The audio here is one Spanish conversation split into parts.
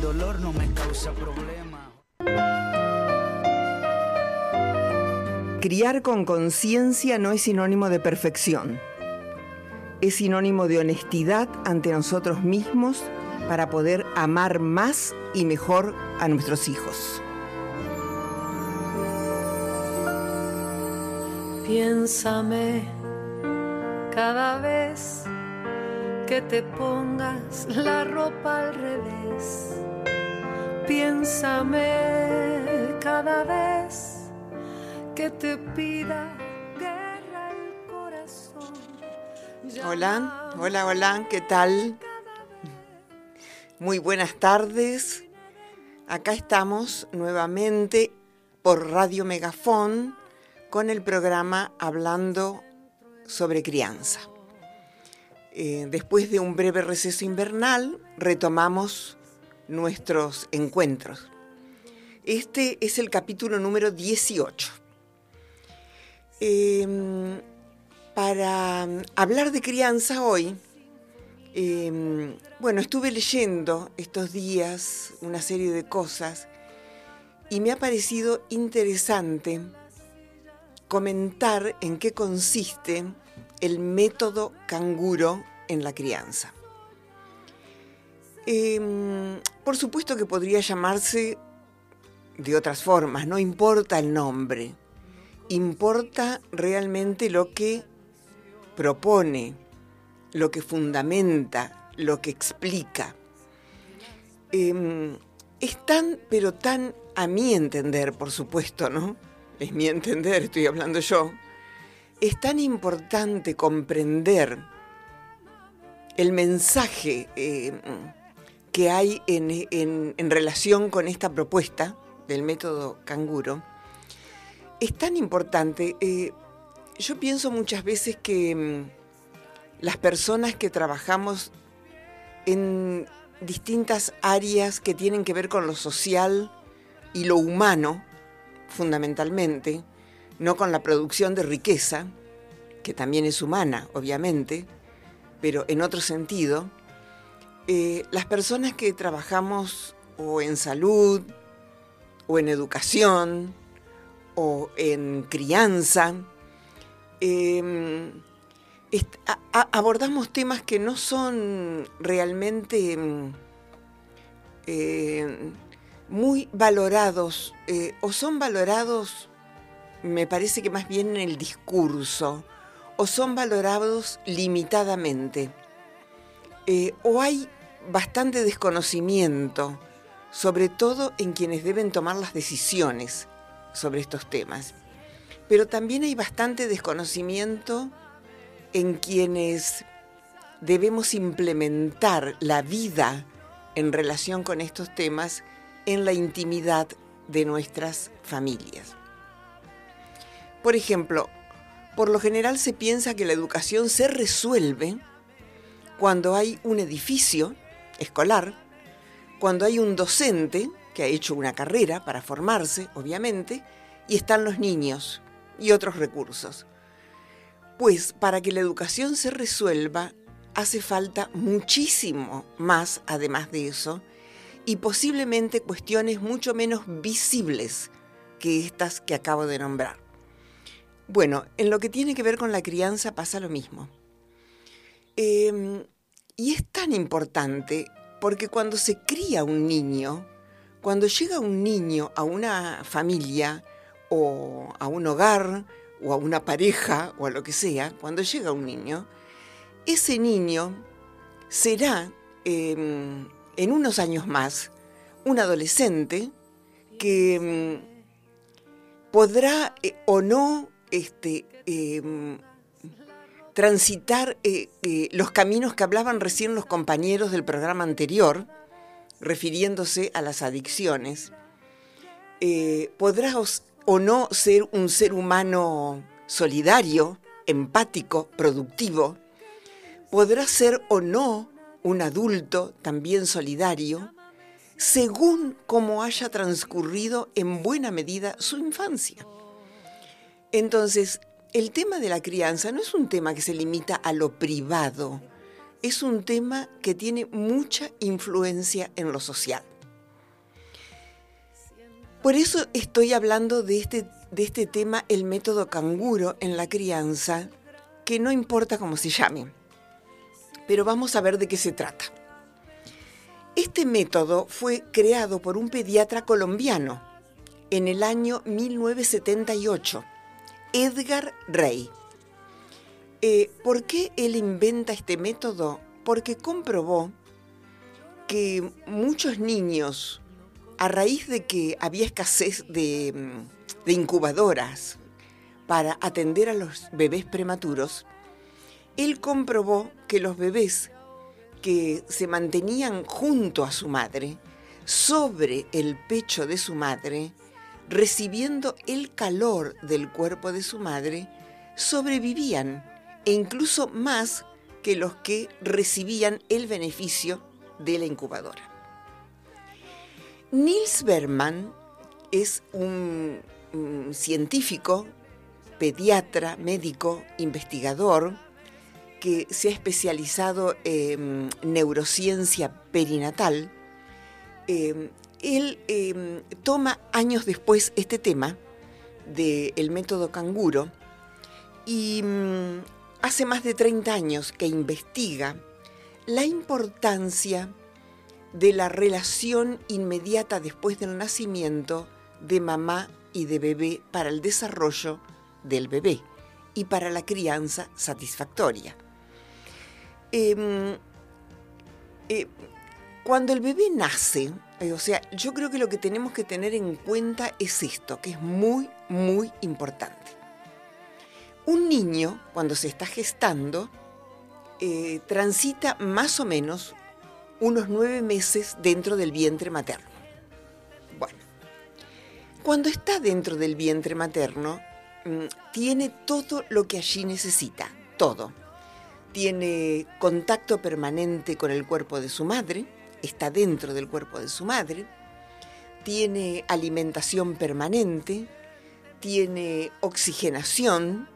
el dolor no me causa problema. Criar con conciencia no es sinónimo de perfección. Es sinónimo de honestidad ante nosotros mismos para poder amar más y mejor a nuestros hijos. Piénsame cada vez que te pongas la ropa al revés. Piénsame cada vez que te pida guerra el corazón. Hola, hola, hola, ¿qué tal? Muy buenas tardes. Acá estamos nuevamente por Radio Megafón con el programa Hablando sobre Crianza. Eh, después de un breve receso invernal, retomamos nuestros encuentros. Este es el capítulo número 18. Em, para hablar de crianza hoy, em, bueno, estuve leyendo estos días una serie de cosas y me ha parecido interesante comentar en qué consiste el método canguro en la crianza. Em, por supuesto que podría llamarse de otras formas, no importa el nombre, importa realmente lo que propone, lo que fundamenta, lo que explica. Em, es tan, pero tan a mi entender, por supuesto, ¿no? Es mi entender, estoy hablando yo. Es tan importante comprender el mensaje eh, que hay en, relación con esta propuesta del método canguro. Es tan importante. Eh, yo pienso muchas veces que mm, las personas que trabajamos en distintas áreas que tienen que ver con lo social y lo humano, fundamentalmente, no con la producción de riqueza, que también es humana, obviamente, pero en otro sentido, eh, las personas que trabajamos o en salud, o en educación, o en crianza, em, abordamos temas que no son realmente em, eh, muy valorados, eh, o son valorados, me parece que más bien en el discurso, o son valorados limitadamente, o hay bastante desconocimiento, sobre todo en quienes deben tomar las decisiones sobre estos temas. Pero también hay bastante desconocimiento en quienes debemos implementar la vida en relación con estos temas en la intimidad de nuestras familias. Por ejemplo, por lo general se piensa que la educación se resuelve cuando hay un edificio escolar, cuando hay un docente que ha hecho una carrera para formarse, obviamente, y están los niños y otros recursos. Pues para que la educación se resuelva hace falta muchísimo más, además de eso, y posiblemente cuestiones mucho menos visibles que estas que acabo de nombrar. Bueno, en lo que tiene que ver con la crianza pasa lo mismo. Em, y es tan importante porque cuando se cría un niño, cuando llega un niño a una familia o a un hogar o a una pareja o a lo que sea, cuando llega un niño, ese niño será em, en unos años más un adolescente que mm, podrá eh, o no este, em, transitar eh, eh, los caminos que hablaban recién los compañeros del programa anterior, refiriéndose a las adicciones, podrá o no ser un ser humano solidario, empático, productivo, podrá ser o no un adulto también solidario, según cómo haya transcurrido en buena medida su infancia. Entonces, el tema de la crianza no es un tema que se limita a lo privado, es un tema que tiene mucha influencia en lo social. Por eso estoy hablando de este, de este tema, el método canguro en la crianza, que no importa cómo se llame, pero vamos a ver de qué se trata. Este método fue creado por un pediatra colombiano en el año 1978, Edgar Rey. Eh, ¿Por qué él inventa este método? Porque comprobó que muchos niños, a raíz de que había escasez mm, de incubadoras para atender a los bebés prematuros, él comprobó que los bebés que se mantenían junto a su madre, sobre el pecho de su madre, recibiendo el calor del cuerpo de su madre, sobrevivían e incluso más que los que recibían el beneficio de la incubadora. Niels Berman es un, científico, pediatra, médico, investigador, que se ha especializado en neurociencia perinatal, eh, él eh, toma años después este tema del método canguro y mm, hace más de 30 años que investiga la importancia de la relación inmediata después del nacimiento de mamá y de bebé para el desarrollo del bebé y para la crianza satisfactoria. Em, eh, cuando el bebé nace, o sea, yo creo que lo que tenemos que tener en cuenta es esto, que es muy, muy importante. Un niño, cuando se está gestando, eh, transita más o menos unos nueve meses dentro del vientre materno. Bueno, cuando está dentro del vientre materno, mm, tiene todo lo que allí necesita, todo tiene contacto permanente con el cuerpo de su madre, está dentro del cuerpo de su madre, tiene alimentación permanente, tiene oxigenación,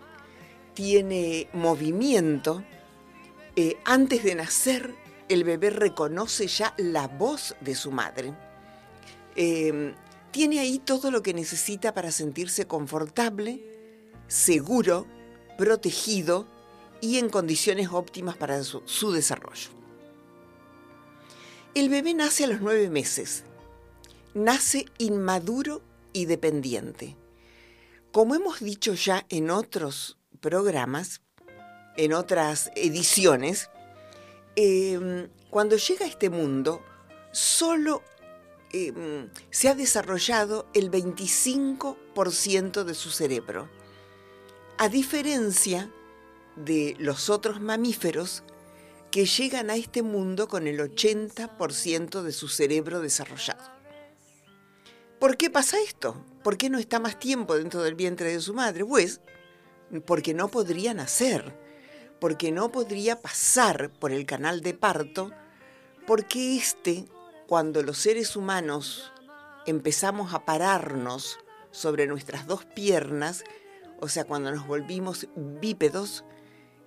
tiene movimiento. Eh, antes de nacer, el bebé reconoce ya la voz de su madre. Em, tiene ahí todo lo que necesita para sentirse confortable, seguro, protegido y en condiciones óptimas para su, desarrollo. El bebé nace a los nueve meses. Nace inmaduro y dependiente. Como hemos dicho ya en otros programas, en otras ediciones, em, cuando llega a este mundo, solo em, se ha desarrollado el 25% de su cerebro, a diferencia de los otros mamíferos que llegan a este mundo con el 80% de su cerebro desarrollado. ¿Por qué pasa esto? ¿Por qué no está más tiempo dentro del vientre de su madre? Pues porque no podría nacer, porque no podría pasar por el canal de parto, porque este, cuando los seres humanos empezamos a pararnos sobre nuestras dos piernas, o sea, cuando nos volvimos bípedos,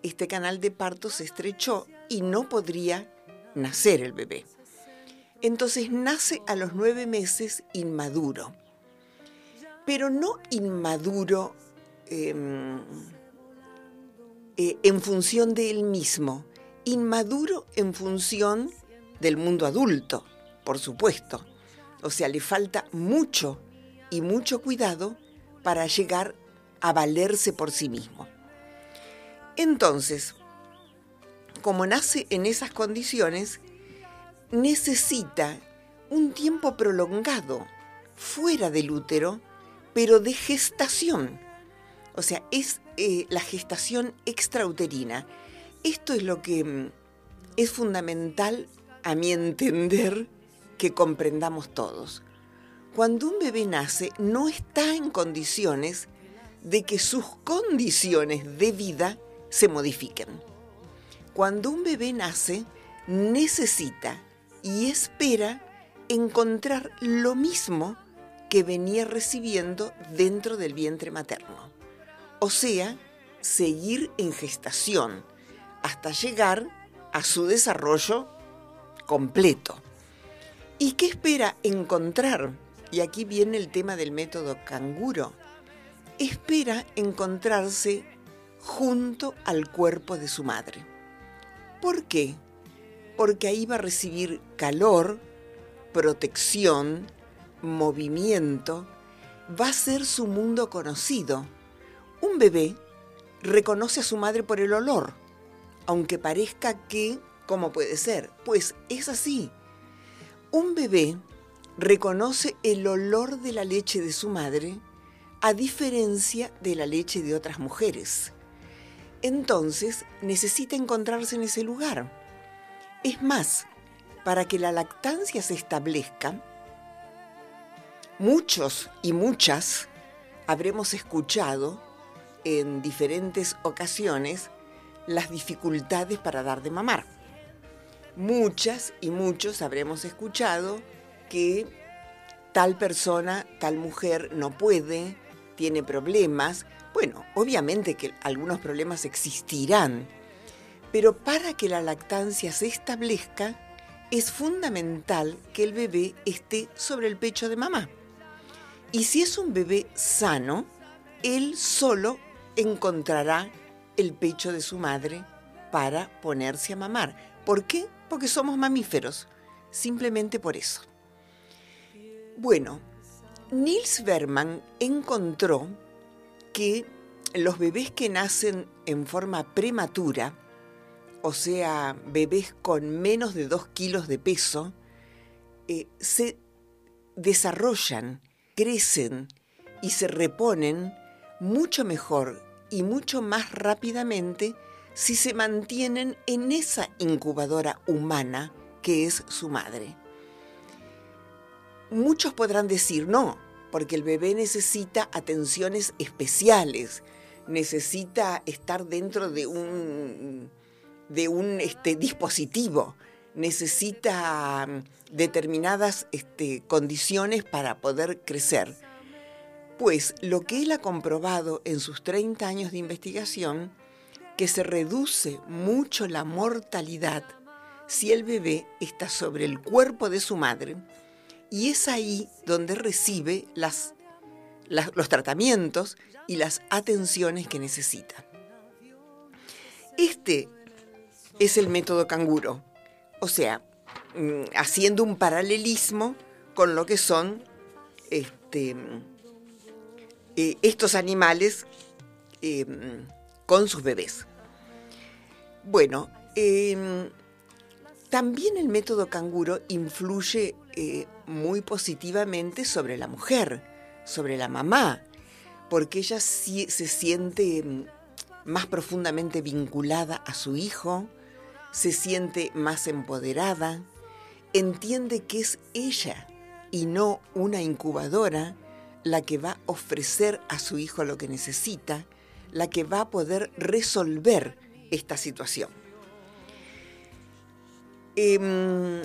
este canal de parto se estrechó y no podría nacer el bebé. Entonces nace a los nueve meses inmaduro, pero no inmaduro em, eh, en función de él mismo, inmaduro en función del mundo adulto, por supuesto. O sea, le falta mucho y mucho cuidado para llegar a valerse por sí mismo. Entonces, como nace en esas condiciones, necesita un tiempo prolongado fuera del útero, pero de gestación. O sea, es eh, la gestación extrauterina. Esto es lo que mm, es fundamental, a mi entender, que comprendamos todos. Cuando un bebé nace, no está en condiciones de que sus condiciones de vida se modifiquen. Cuando un bebé nace, necesita y espera encontrar lo mismo que venía recibiendo dentro del vientre materno. O sea, seguir en gestación hasta llegar a su desarrollo completo. ¿Y qué espera encontrar y aquí viene el tema del método canguro, espera encontrarse junto al cuerpo de su madre. ¿Por qué? Porque ahí va a recibir calor, protección, movimiento, va a ser su mundo conocido. Un bebé reconoce a su madre por el olor, aunque parezca que, ¿cómo puede ser? Pues es así. Un bebé reconoce el olor de la leche de su madre a diferencia de la leche de otras mujeres. Entonces necesita encontrarse en ese lugar. Es más, para que la lactancia se establezca, muchos y muchas habremos escuchado en diferentes ocasiones las dificultades para dar de mamar. Muchas y muchos habremos escuchado que tal persona, tal mujer no puede, tiene problemas. Bueno, obviamente que algunos problemas existirán, pero para que la lactancia se establezca, es fundamental que el bebé esté sobre el pecho de mamá. Y si es un bebé sano, él solo encontrará el pecho de su madre para ponerse a mamar. ¿Por qué? Porque somos mamíferos. Simplemente por eso. Bueno, Niels Berman encontró que los bebés que nacen en forma prematura, o sea, bebés con menos de 2 kilos de peso, eh, se desarrollan, crecen y se reponen mucho mejor y mucho más rápidamente si se mantienen en esa incubadora humana que es su madre. Muchos podrán decir no, porque el bebé necesita atenciones especiales, necesita estar dentro de un, de un este, dispositivo, necesita mm, determinadas este, condiciones para poder crecer. Pues lo que él ha comprobado en sus 30 años de investigación, que se reduce mucho la mortalidad si el bebé está sobre el cuerpo de su madre, y es ahí donde recibe los tratamientos y las atenciones que necesita. Este es el método canguro, o sea, mm, haciendo un paralelismo con lo que son este, eh, estos animales eh, con sus bebés. Bueno, em, también el método canguro influye eh, muy positivamente sobre la mujer, sobre la mamá, porque ella se siente mm, más profundamente vinculada a su hijo, se siente más empoderada, entiende que es ella y no una incubadora la que va a ofrecer a su hijo lo que necesita, la que va a poder resolver esta situación. Em,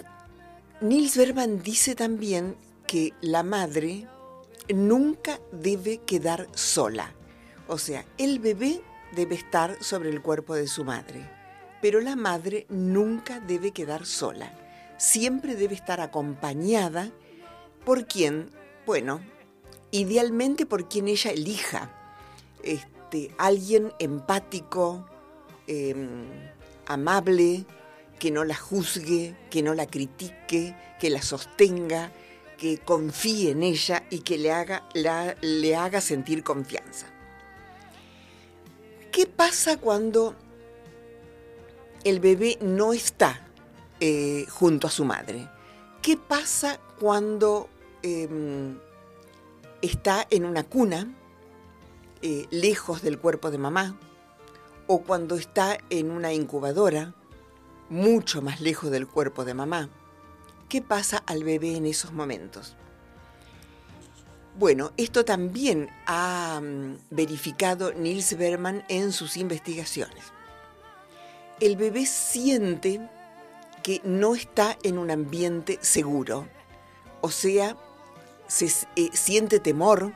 Nils Berman dice también que la madre nunca debe quedar sola. O sea, el bebé debe estar sobre el cuerpo de su madre, pero la madre nunca debe quedar sola. Siempre debe estar acompañada por quien, bueno, idealmente por quien ella elija. Este, alguien empático, em, amable, que no la juzgue, que no la critique, que la sostenga, que confíe en ella y que le haga, le haga sentir confianza. ¿Qué pasa cuando el bebé no está eh, junto a su madre? ¿Qué pasa cuando em, está en una cuna, eh, lejos del cuerpo de mamá? ¿O cuando está en una incubadora? Mucho más lejos del cuerpo de mamá. ¿Qué pasa al bebé en esos momentos? Bueno, esto también ha mm, verificado Nils Berman en sus investigaciones. El bebé siente que no está en un ambiente seguro, o sea, se eh, siente temor,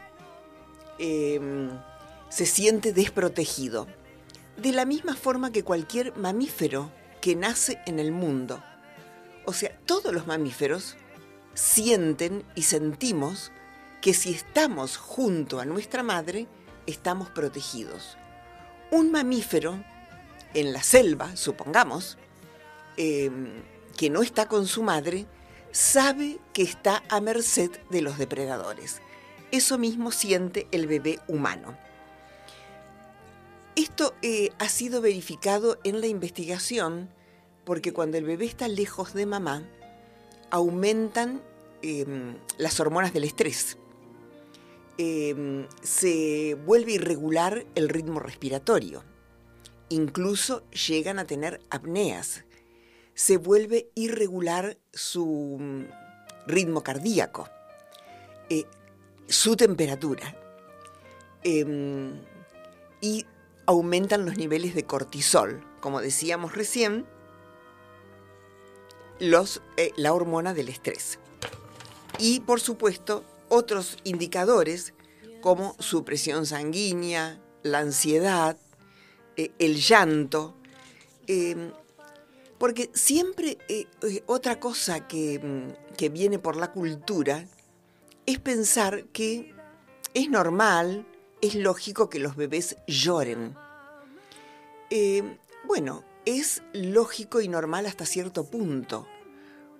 em, se siente desprotegido, de la misma forma que cualquier mamífero que nace en el mundo. O sea, todos los mamíferos sienten y sentimos que si estamos junto a nuestra madre, estamos protegidos. Un mamífero en la selva, supongamos, em, que no está con su madre, sabe que está a merced de los depredadores. Eso mismo siente el bebé humano. Esto eh, ha sido verificado en la investigación porque cuando el bebé está lejos de mamá, aumentan em, las hormonas del estrés. Em, se vuelve irregular el ritmo respiratorio. Incluso llegan a tener apneas. Se vuelve irregular su mm, ritmo cardíaco, eh, su temperatura. Em, y aumentan los niveles de cortisol, como decíamos recién, los, eh, la hormona del estrés. Y por supuesto, otros indicadores como su presión sanguínea, la ansiedad, eh, el llanto, em, porque siempre eh, otra cosa que, mm, que viene por la cultura es pensar que es normal, es lógico que los bebés lloren. Eh, bueno, es lógico y normal hasta cierto punto,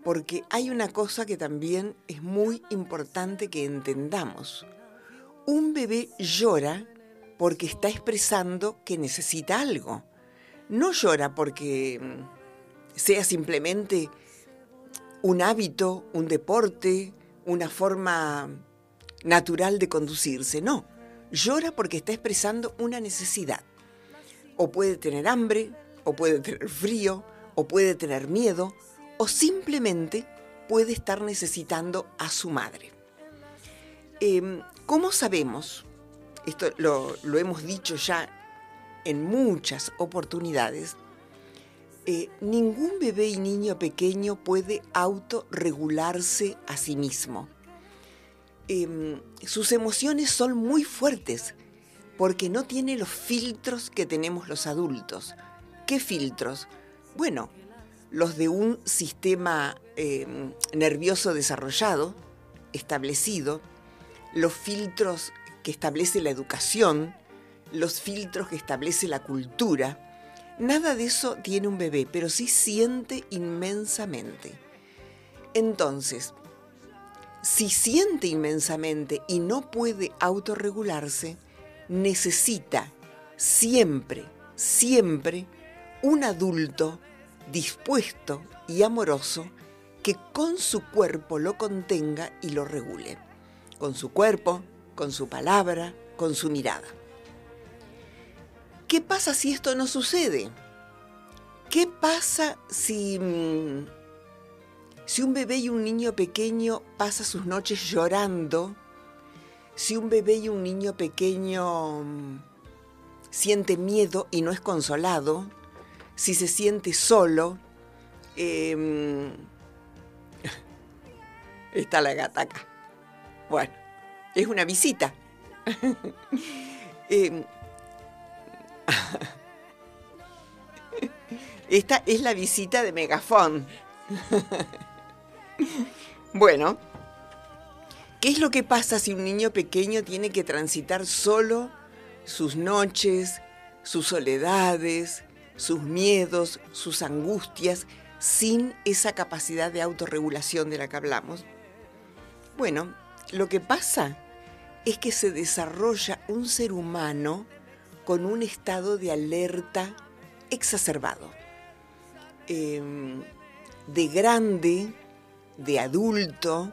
porque hay una cosa que también es muy importante que entendamos. Un bebé llora porque está expresando que necesita algo. No llora porque mm, sea simplemente un hábito, un deporte, una forma natural de conducirse, no llora porque está expresando una necesidad. O puede tener hambre, o puede tener frío, o puede tener miedo, o simplemente puede estar necesitando a su madre. Em, ¿Cómo sabemos? Esto lo, hemos dicho ya en muchas oportunidades. Eh, ningún bebé y niño pequeño puede autorregularse a sí mismo. Em, sus emociones son muy fuertes porque no tiene los filtros que tenemos los adultos. ¿Qué filtros? Bueno, los de un sistema em, nervioso desarrollado, establecido, los filtros que establece la educación, los filtros que establece la cultura. Nada de eso tiene un bebé, pero sí siente inmensamente. Entonces, si siente inmensamente y no puede autorregularse, necesita siempre, siempre un adulto dispuesto y amoroso que con su cuerpo lo contenga y lo regule. Con su cuerpo, con su palabra, con su mirada. ¿Qué pasa si esto no sucede? ¿Qué pasa si mm, si un bebé y un niño pequeño pasa sus noches llorando, si un bebé y un niño pequeño mm, siente miedo y no es consolado, si se siente solo, em, está la gata acá. Bueno, es una visita. Em, esta es la visita de Megafón. Bueno, ¿qué es lo que pasa si un niño pequeño tiene que transitar solo sus noches, sus soledades, sus miedos, sus angustias, sin esa capacidad de autorregulación de la que hablamos? Bueno, lo que pasa es que se desarrolla un ser humano con un estado de alerta exacerbado. Em, de grande, de adulto,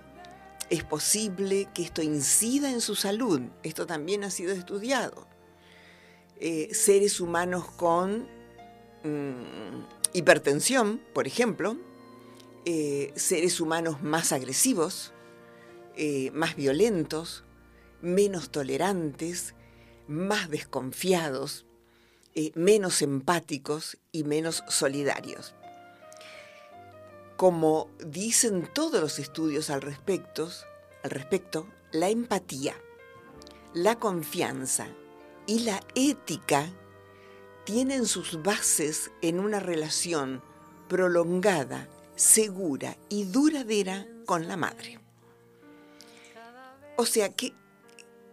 es posible que esto incida en su salud. Esto también ha sido estudiado. Eh, seres humanos con mm, hipertensión, por ejemplo, eh, seres humanos más agresivos, eh, más violentos, menos tolerantes, más desconfiados, menos empáticos y menos solidarios como dicen todos los estudios al respecto, al respecto, la empatía, la confianza y la ética tienen sus bases en una relación prolongada, segura y duradera con la madre. O sea que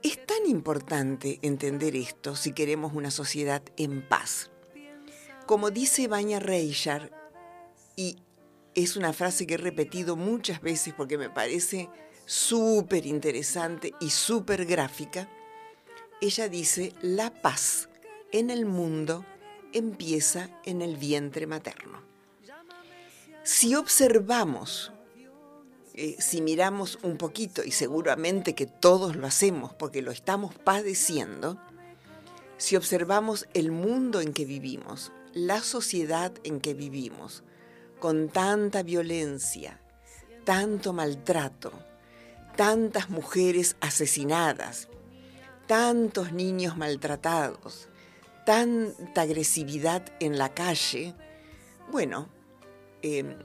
es tan importante entender esto si queremos una sociedad en paz. Como dice Baña Reichard, y es una frase que he repetido muchas veces porque me parece súper interesante y súper gráfica, ella dice, la paz en el mundo empieza en el vientre materno. Si observamos, eh, si miramos un poquito, y seguramente que todos lo hacemos porque lo estamos padeciendo, si observamos el mundo en que vivimos, la sociedad en que vivimos, con tanta violencia, tanto maltrato, tantas mujeres asesinadas, tantos niños maltratados, tanta agresividad en la calle, bueno, em,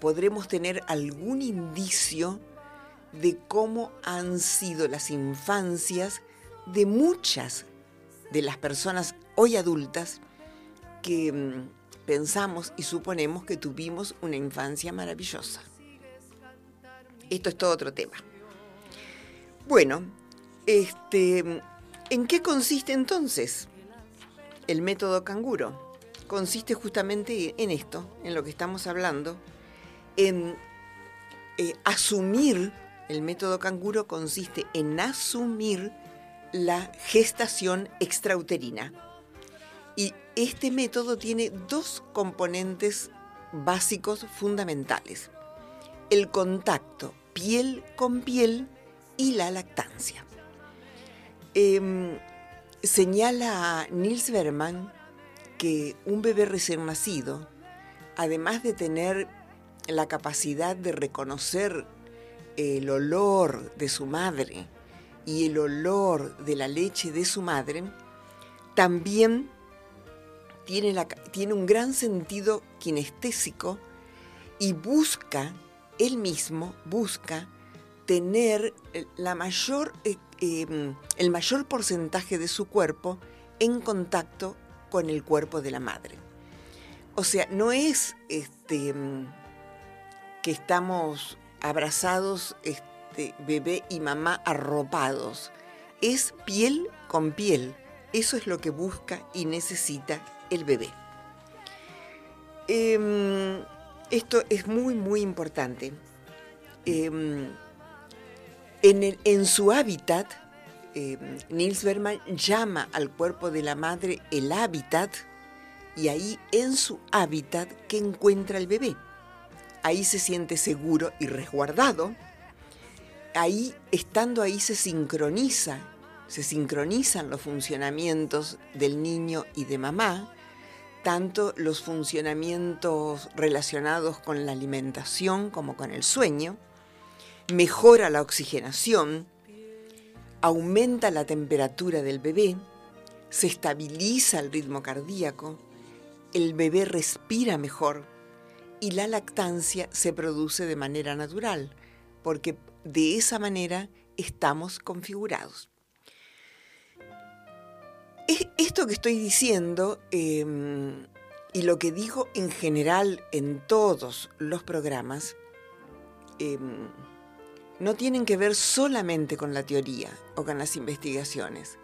podremos tener algún indicio de cómo han sido las infancias de muchas de las personas hoy adultas que em, pensamos y suponemos que tuvimos una infancia maravillosa. Esto es todo otro tema. Bueno, este, ¿en qué consiste entonces el método canguro? Consiste justamente en esto, en lo que estamos hablando, en eh, asumir, el método canguro consiste en asumir la gestación extrauterina. Y este método tiene dos componentes básicos fundamentales. El contacto piel con piel y la lactancia. Em, señala Nils Berman que un bebé recién nacido, además de tener la capacidad de reconocer el olor de su madre y el olor de la leche de su madre, también tiene, tiene un gran sentido kinestésico y busca, él mismo busca tener la mayor, eh, em, el mayor porcentaje de su cuerpo en contacto con el cuerpo de la madre. O sea, no es este, em, que estamos abrazados, este, bebé y mamá arropados. Es piel con piel. Eso es lo que busca y necesita el bebé. Em, esto es muy, muy importante. En, su hábitat, eh, Nils Berman llama al cuerpo de la madre el hábitat y ahí en su hábitat que encuentra el bebé. Ahí se siente seguro y resguardado. Ahí, estando ahí, se sincroniza, se sincronizan los funcionamientos del niño y de mamá, tanto los funcionamientos relacionados con la alimentación como con el sueño mejora la oxigenación, aumenta la temperatura del bebé, se estabiliza el ritmo cardíaco, el bebé respira mejor y la lactancia se produce de manera natural, porque de esa manera estamos configurados. Esto que estoy diciendo em, y lo que digo en general en todos los programas, em, no tienen que ver solamente con la teoría o con las investigaciones.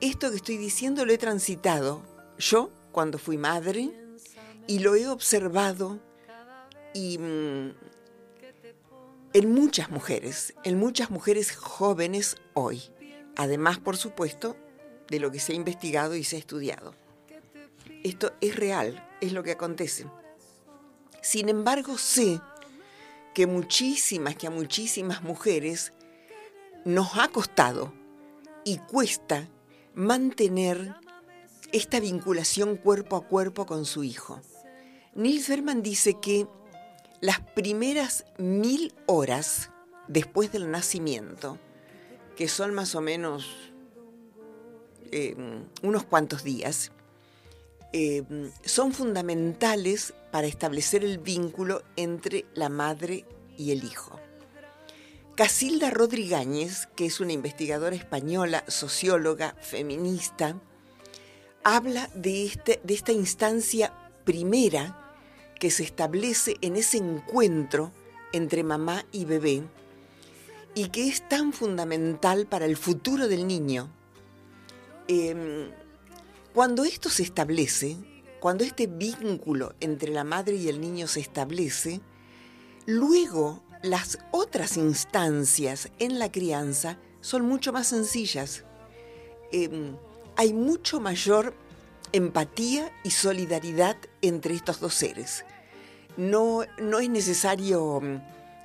Esto que estoy diciendo lo he transitado yo cuando fui madre y lo he observado y, mm, en muchas mujeres, en muchas mujeres jóvenes hoy. Además, por supuesto, de lo que se ha investigado y se ha estudiado. Esto es real, es lo que acontece. Sin embargo, sé que muchísimas, que a muchísimas mujeres nos ha costado y cuesta mantener esta vinculación cuerpo a cuerpo con su hijo. Nils Berman dice que las primeras mil horas después del nacimiento, que son más o menos eh, unos cuantos días, eh, son fundamentales para establecer el vínculo entre la madre y el hijo. Casilda Rodríguez, que es una investigadora española, socióloga, feminista, habla de, este, de esta instancia primera que se establece en ese encuentro entre mamá y bebé y que es tan fundamental para el futuro del niño. Em, cuando esto se establece, cuando este vínculo entre la madre y el niño se establece, luego las otras instancias en la crianza son mucho más sencillas. Em, hay mucho mayor empatía y solidaridad entre estos dos seres. No, no es necesario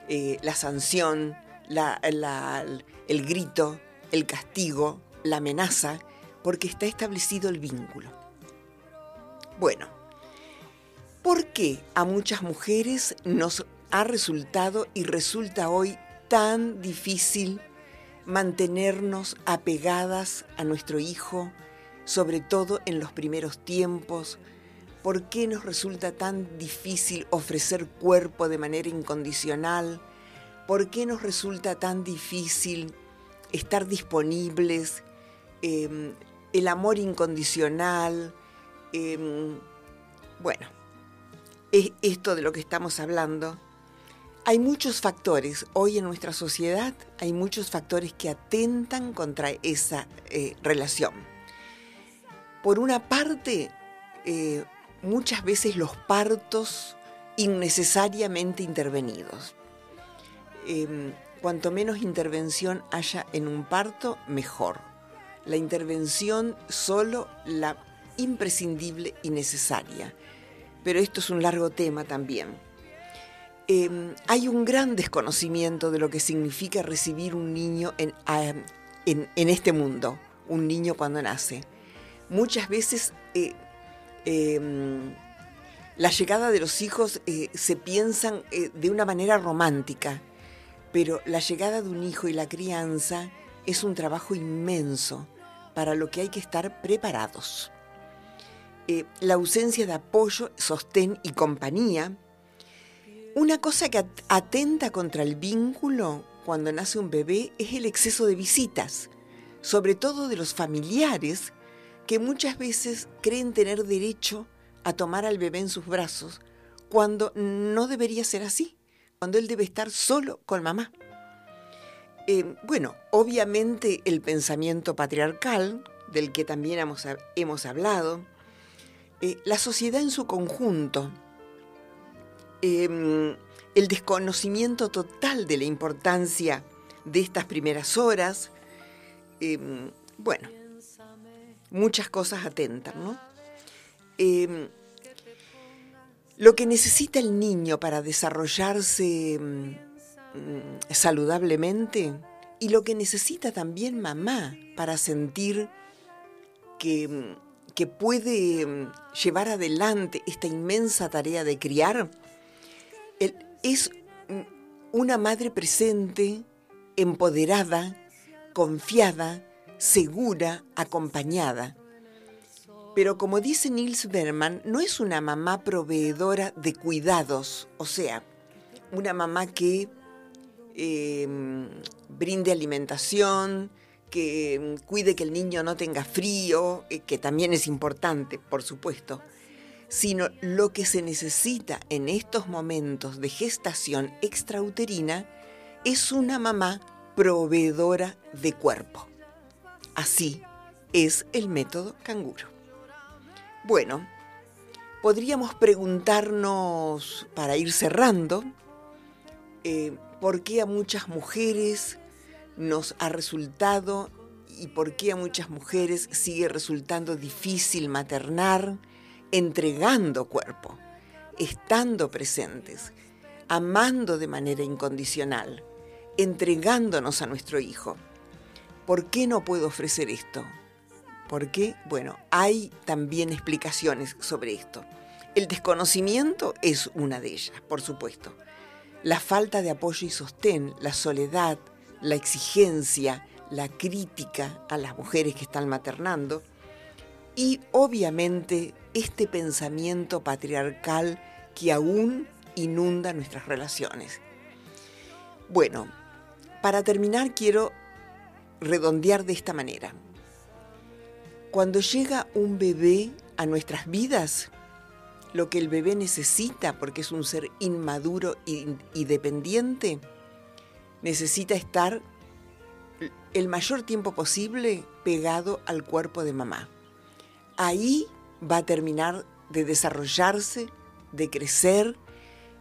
eh, la sanción, el grito, el castigo, la amenaza, porque está establecido el vínculo. Bueno, ¿por qué a muchas mujeres nos ha resultado y resulta hoy tan difícil mantenernos apegadas a nuestro hijo, sobre todo en los primeros tiempos? ¿Por qué nos resulta tan difícil ofrecer cuerpo de manera incondicional? ¿Por qué nos resulta tan difícil estar disponibles? Em, el amor incondicional. Em, bueno, es esto de lo que estamos hablando. Hay muchos factores, hoy en nuestra sociedad hay muchos factores que atentan contra esa eh, relación. Por una parte, eh, muchas veces los partos innecesariamente intervenidos. Em, cuanto menos intervención haya en un parto, mejor. La intervención solo la imprescindible y necesaria. Pero esto es un largo tema también. Em, hay un gran desconocimiento de lo que significa recibir un niño en, en, este mundo, un niño cuando nace. Muchas veces eh, em, la llegada de los hijos eh, se piensan eh, de una manera romántica pero la llegada de un hijo y la crianza es un trabajo inmenso para lo que hay que estar preparados. Eh, la ausencia de apoyo, sostén y compañía. Una cosa que atenta contra el vínculo cuando nace un bebé es el exceso de visitas, sobre todo de los familiares que muchas veces creen tener derecho a tomar al bebé en sus brazos cuando no debería ser así cuando él debe estar solo con mamá. Eh, bueno, obviamente el pensamiento patriarcal, del que también hemos, hablado, eh, la sociedad en su conjunto, em, el desconocimiento total de la importancia de estas primeras horas, em, bueno, muchas cosas atentan, ¿no? Em, lo que necesita el niño para desarrollarse saludablemente y lo que necesita también mamá para sentir que, mm, que puede llevar adelante esta inmensa tarea de criar, es una madre presente, empoderada, confiada, segura, acompañada. Pero como dice Nils Berman, no es una mamá proveedora de cuidados, o sea, una mamá que em, brinde alimentación, que em, cuide que el niño no tenga frío, eh, que también es importante, por supuesto, sino lo que se necesita en estos momentos de gestación extrauterina es una mamá proveedora de cuerpo. Así es el método canguro. Bueno, podríamos preguntarnos, para ir cerrando, eh, por qué a muchas mujeres nos ha resultado y por qué a muchas mujeres sigue resultando difícil maternar entregando cuerpo, estando presentes, amando de manera incondicional, entregándonos a nuestro hijo. ¿Por qué no puedo ofrecer esto? ¿Por qué? Bueno, hay también explicaciones sobre esto. El desconocimiento es una de ellas, por supuesto. La falta de apoyo y sostén, la soledad, la exigencia, la crítica a las mujeres que están maternando y obviamente este pensamiento patriarcal que aún inunda nuestras relaciones. Bueno, para terminar quiero redondear de esta manera. Cuando llega un bebé a nuestras vidas, lo que el bebé necesita, porque es un ser inmaduro y, dependiente, necesita estar el mayor tiempo posible pegado al cuerpo de mamá. Ahí va a terminar de desarrollarse, de crecer,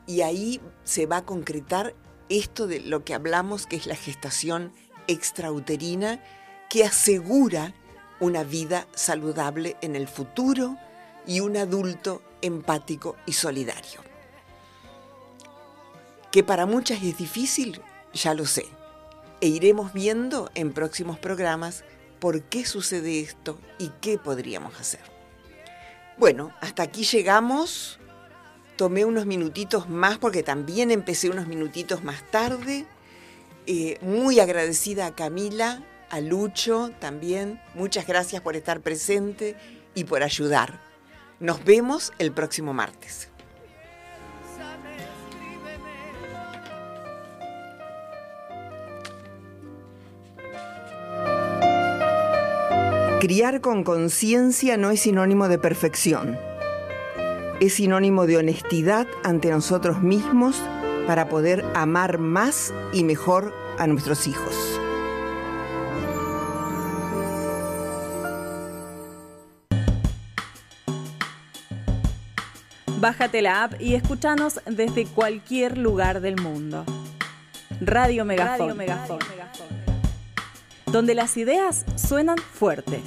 y ahí se va a concretar esto de lo que hablamos, que es la gestación extrauterina, que asegura una vida saludable en el futuro y un adulto empático y solidario. Que para muchas es difícil, ya lo sé. E iremos viendo en próximos programas por qué sucede esto y qué podríamos hacer. Bueno, hasta aquí llegamos. Tomé unos minutitos más porque también empecé unos minutitos más tarde. Eh, muy agradecida a Camila, a Lucho también. Muchas gracias por estar presente y por ayudar. Nos vemos el próximo martes. Criar con conciencia no es sinónimo de perfección. Es sinónimo de honestidad ante nosotros mismos para poder amar más y mejor a nuestros hijos. Bájate la app y escúchanos desde cualquier lugar del mundo. Radio Megafon. Radio Megafon. Donde las ideas suenan fuerte.